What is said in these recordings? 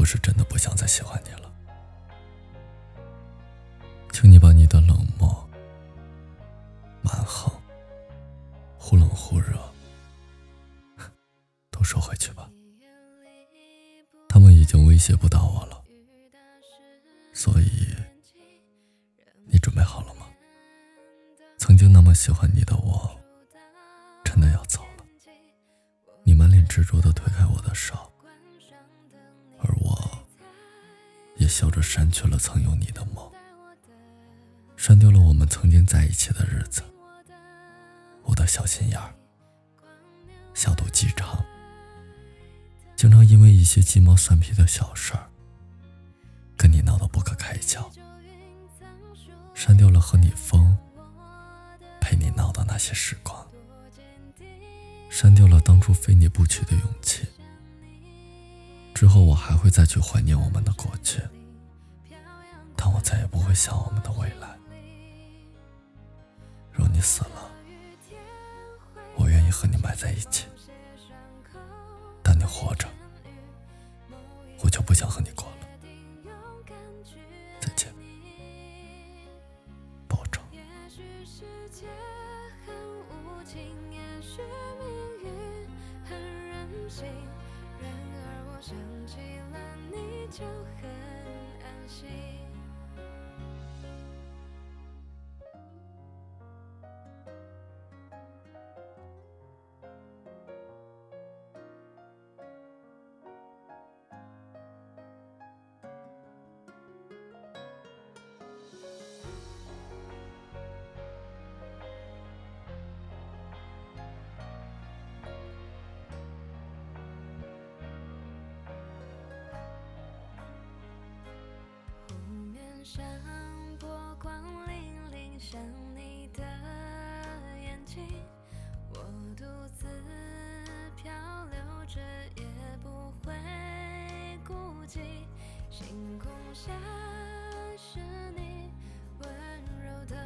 我是真的不想再喜欢你了，请你把你的冷漠、蛮横、忽冷忽热都收回去吧。他们已经威胁不到我了，所以你准备好了吗？曾经那么喜欢你的我，真的要走了。你满脸执着地推开我的手，笑着删去了曾有你的梦，删掉了我们曾经在一起的日子。我的小心眼儿，小肚鸡肠。经常因为一些鸡毛蒜皮的小事儿，跟你闹得不可开交。删掉了和你疯，陪你闹的那些时光，删掉了当初非你不娶的勇气。之后我还会再去怀念我们的过去，但我再也不会想我们的未来。若你死了，我愿意和你埋在一起。但你活着，我就不想和你过了。再见，保重。上波光粼粼，像你的眼睛，我独自漂流着也不会孤寂。星空下是你温柔的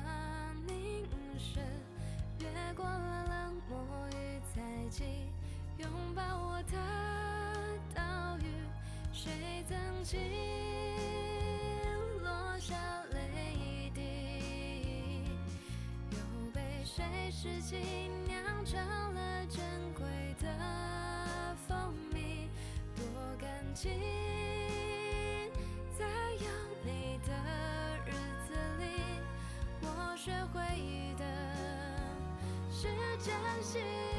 凝视，越过冷漠与猜忌，拥抱我的岛屿，谁曾经？谁拾起，酿成了珍贵的蜂蜜，多感激，在有你的日子里，我学会的是珍惜。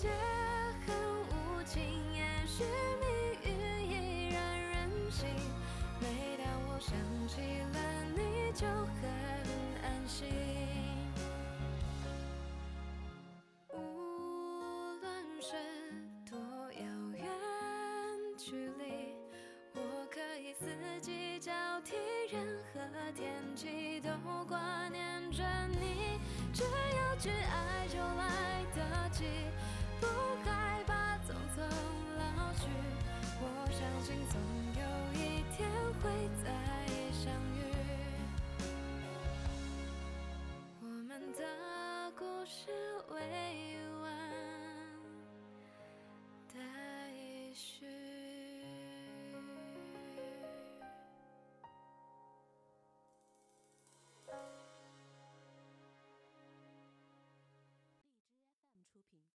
界很无情，也许命运依然任性。每当我想起了你，就很安心。无论是多遥远距离，我可以四季交替，任何天气都挂念着你。只要去爱，就来得及。总有一天会再相遇。我们的故事未